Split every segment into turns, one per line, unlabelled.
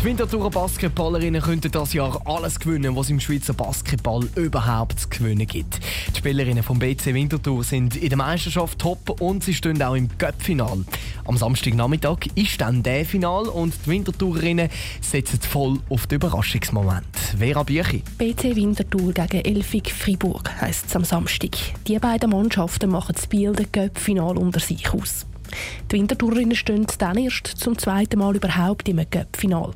Die Winterthurer Basketballerinnen könnten das Jahr alles gewinnen, was im Schweizer Basketball überhaupt zu gewinnen gibt. Die Spielerinnen vom BC Winterthur sind in der Meisterschaft top und sie stehen auch im Cup-Final. Am Samstagnachmittag ist dann der Final und die Winterthurerinnen setzen voll auf den Überraschungsmoment. Vera Büchi.
BC Winterthur gegen Elfig Fribourg heisst es am Samstag. Die beiden Mannschaften machen das Spiel der Cup-Final unter sich aus. Die Winterthurerinnen stehen dann erst zum zweiten Mal überhaupt im Cup-Final.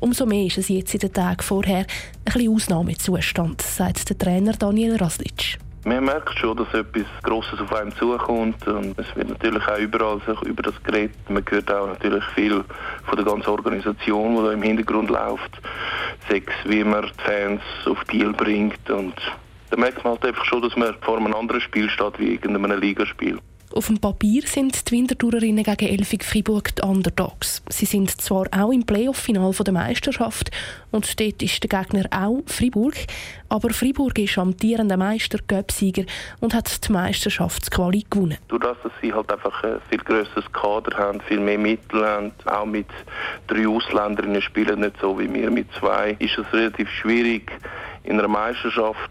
Umso mehr ist es jetzt in den Tagen vorher ein bisschen Ausnahmezustand, sagt der Trainer Daniel Raslic.
Man merkt schon, dass etwas Grosses auf einem zukommt. Und es wird natürlich auch überall sich über das geredet. Man hört auch natürlich viel von der ganzen Organisation, die da im Hintergrund läuft. Sechs, wie man die Fans auf Deal bringt. Und da merkt man halt einfach schon, dass man vor einem anderen Spiel steht wie in einem Ligaspiel.
Auf dem Papier sind die Winterthurerinnen gegen Elfig Fribourg die Underdogs. Sie sind zwar auch im Playoff-Final der Meisterschaft und dort ist der Gegner auch Fribourg, aber Fribourg ist amtierender Meister, Göpsieger und hat die Meisterschaftsquali gewonnen.
Durch dass sie halt einfach ein viel grösseres Kader haben, viel mehr Mittel haben, auch mit drei Ausländerinnen spielen nicht so wie wir mit zwei, ist es relativ schwierig, in einer Meisterschaft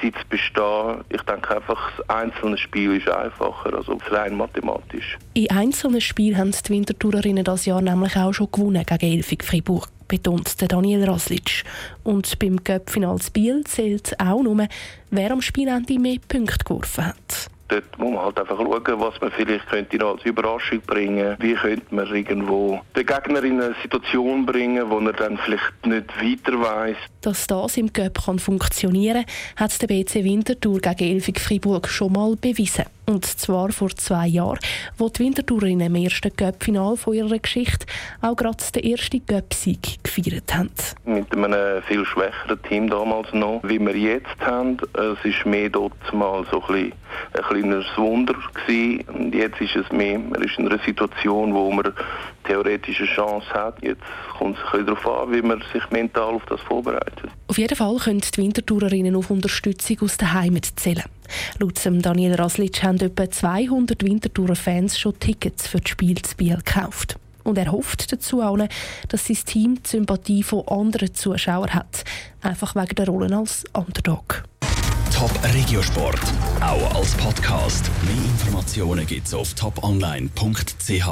sie zu bestehen. Ich denke einfach, das einzelne Spiel ist einfacher, also rein mathematisch.
In einzelnen Spielen haben die Wintertourerinnen das Jahr nämlich auch schon gewonnen gegen Elfig Fribourg betont Daniel Raslic. Und beim Cup-Final Biel zählt auch nur, wer am Spielende mehr Punkte geworfen hat.
Dort muss man halt einfach schauen, was man vielleicht könnte noch als Überraschung bringen Wie könnte man irgendwo den Gegner in eine Situation bringen, wo er dann vielleicht nicht weiter weiss.
Dass das im kann funktionieren kann, hat der BC Winterthur gegen Elfig Fribourg schon mal bewiesen. Und zwar vor zwei Jahren, wo die Winterthurerinnen im ersten Cup-Final ihrer Geschichte auch gerade den ersten Cup-Sieg gefeiert haben.
Mit einem viel schwächeren Team damals noch, wie wir jetzt haben. Es war mehr dort mal so ein, ein kleines Wunder gewesen. Und jetzt ist es mehr, man ist in einer Situation, wo man theoretische Chance hat. Jetzt kommt es ein darauf an, wie man sich mental auf das vorbereitet.
Auf jeden Fall können die Wintertourerinnen auf Unterstützung aus der Heimat zählen. Laut Daniel Raslic haben etwa 200 Wintertourer Fans schon Tickets für das Spiel zu Biel gekauft. Und er hofft dazu auch, dass sein Team die Sympathie von anderen Zuschauern hat. Einfach wegen der Rolle als Underdog.
Top Regiosport, auch als Podcast. Mehr Informationen gibt's auf toponline.ch.